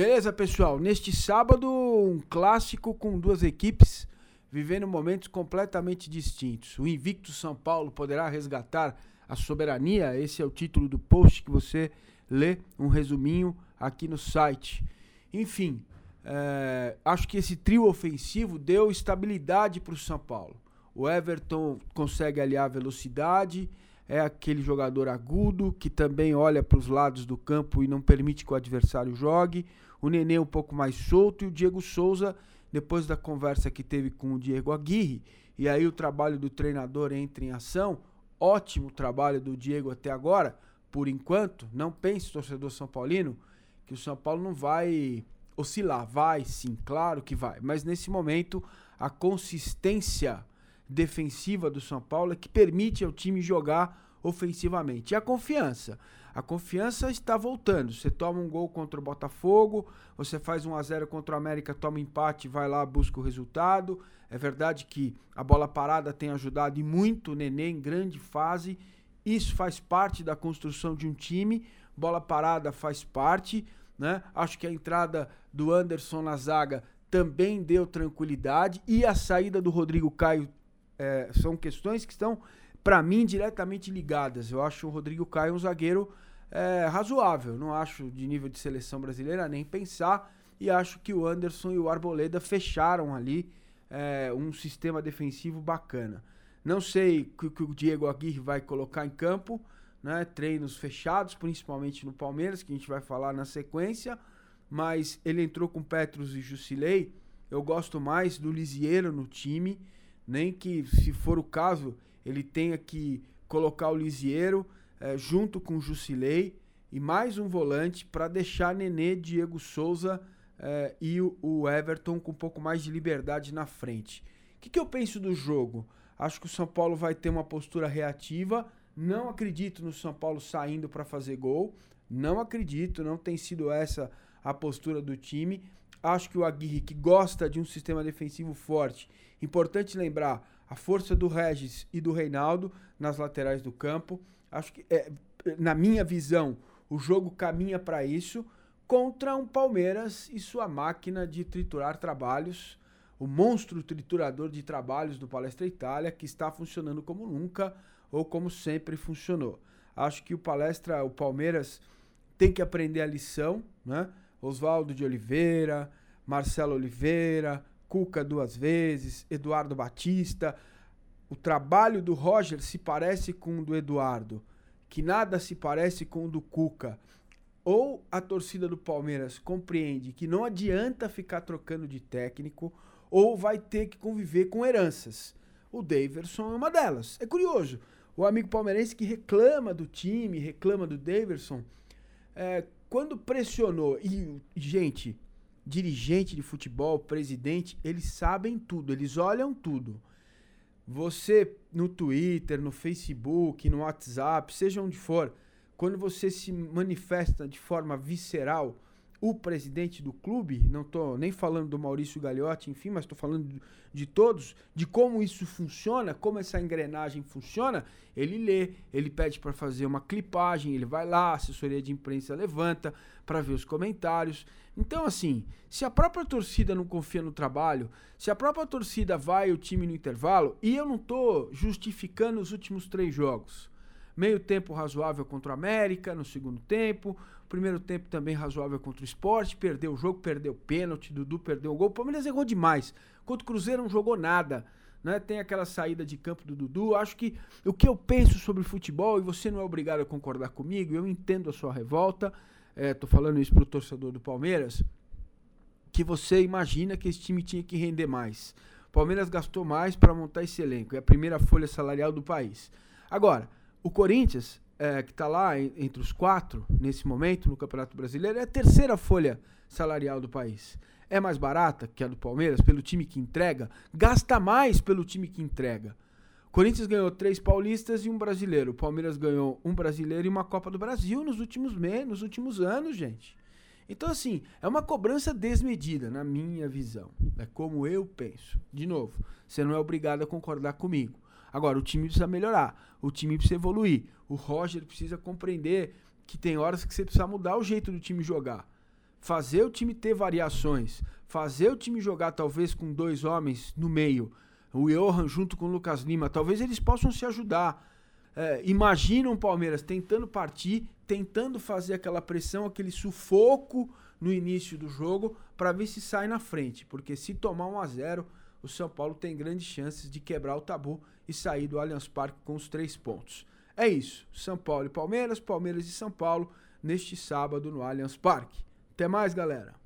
Beleza, pessoal? Neste sábado, um clássico com duas equipes vivendo momentos completamente distintos. O invicto São Paulo poderá resgatar a soberania? Esse é o título do post que você lê, um resuminho aqui no site. Enfim, é, acho que esse trio ofensivo deu estabilidade para o São Paulo. O Everton consegue aliar velocidade, é aquele jogador agudo que também olha para os lados do campo e não permite que o adversário jogue. O Nenê um pouco mais solto e o Diego Souza, depois da conversa que teve com o Diego Aguirre, e aí o trabalho do treinador entra em ação. Ótimo trabalho do Diego até agora, por enquanto. Não pense, torcedor São Paulino, que o São Paulo não vai oscilar. Vai sim, claro que vai. Mas nesse momento, a consistência defensiva do São Paulo é que permite ao time jogar ofensivamente. E a confiança. A confiança está voltando. Você toma um gol contra o Botafogo, você faz 1 a 0 contra o América, toma empate, vai lá, busca o resultado. É verdade que a bola parada tem ajudado e muito o Nenê em grande fase. Isso faz parte da construção de um time. Bola parada faz parte, né? Acho que a entrada do Anderson na zaga também deu tranquilidade e a saída do Rodrigo Caio é, são questões que estão, para mim, diretamente ligadas. Eu acho o Rodrigo Caio um zagueiro é, razoável. Não acho de nível de seleção brasileira nem pensar. E acho que o Anderson e o Arboleda fecharam ali é, um sistema defensivo bacana. Não sei o que o Diego Aguirre vai colocar em campo, né? Treinos fechados, principalmente no Palmeiras, que a gente vai falar na sequência. Mas ele entrou com Petros e Jusilei. Eu gosto mais do Lisieiro no time nem que, se for o caso, ele tenha que colocar o Lisieiro é, junto com o Jusilei e mais um volante para deixar Nenê, Diego Souza é, e o, o, Everton com um pouco mais de liberdade na frente. O que, que eu penso do jogo? Acho que o São Paulo vai ter uma postura reativa. Não acredito no São Paulo saindo para fazer gol. Não acredito, não tem sido essa a postura do time. Acho que o Aguirre, que gosta de um sistema defensivo forte Importante lembrar a força do Regis e do Reinaldo nas laterais do campo. Acho que, é, na minha visão, o jogo caminha para isso contra um Palmeiras e sua máquina de triturar trabalhos, o monstro triturador de trabalhos do Palestra Itália, que está funcionando como nunca ou como sempre funcionou. Acho que o Palestra, o Palmeiras, tem que aprender a lição, né? Oswaldo de Oliveira, Marcelo Oliveira, Cuca duas vezes, Eduardo Batista. O trabalho do Roger se parece com o do Eduardo, que nada se parece com o do Cuca. Ou a torcida do Palmeiras compreende que não adianta ficar trocando de técnico, ou vai ter que conviver com heranças. O Daverson é uma delas. É curioso. O amigo palmeirense que reclama do time, reclama do Daverson, é, quando pressionou, e, gente, dirigente de futebol, presidente, eles sabem tudo, eles olham tudo. Você no Twitter, no Facebook, no WhatsApp, seja onde for, quando você se manifesta de forma visceral, o presidente do clube, não estou nem falando do Maurício Gagliotti, enfim, mas estou falando de, todos, de como isso funciona, como essa engrenagem funciona, ele lê, ele pede para fazer uma clipagem, ele vai lá, a assessoria de imprensa levanta para ver os comentários. Então, assim, se a própria torcida não confia no trabalho, se a própria torcida vai o time no intervalo, e eu não estou justificando os últimos três jogos, meio tempo razoável contra o América no segundo tempo, Primeiro tempo também razoável contra o esporte. Perdeu o jogo, perdeu o pênalti. Dudu perdeu o gol. O Palmeiras errou demais. Contra o Cruzeiro não jogou nada. Né? Tem aquela saída de campo do Dudu. Acho que o que eu penso sobre futebol, e você não é obrigado a concordar comigo, eu entendo a sua revolta. Estou é, falando isso para o torcedor do Palmeiras. Que você imagina que esse time tinha que render mais. O Palmeiras gastou mais para montar esse elenco. É a primeira folha salarial do país. Agora, o Corinthians é, que está lá entre os quatro nesse momento no Campeonato Brasileiro, é a terceira folha salarial do país. É mais barata que a do Palmeiras, pelo time que entrega, gasta mais pelo time que entrega. O Corinthians ganhou três paulistas e um brasileiro. O Palmeiras ganhou um brasileiro e uma Copa do Brasil nos últimos meses, nos últimos anos, gente. Então, assim, é uma cobrança desmedida, na minha visão. É como eu penso. De novo, você não é obrigado a concordar comigo. Agora, o time precisa melhorar, o time precisa evoluir. O Roger precisa compreender que tem horas que você precisa mudar o jeito do time jogar. fazer o time ter variações, fazer o time jogar talvez com dois homens no meio, o Johan junto com o Lucas Lima, talvez eles possam se ajudar. É, imagina o Palmeiras tentando partir, tentando fazer aquela pressão, aquele sufoco no início do jogo para ver se sai na frente, porque se tomar 1 a 0 o São Paulo tem grandes chances de quebrar o tabu e sair do Allianz Parque com os três pontos. É isso, São Paulo e Palmeiras, Palmeiras e São Paulo neste sábado no Allianz Parque. Até mais, galera!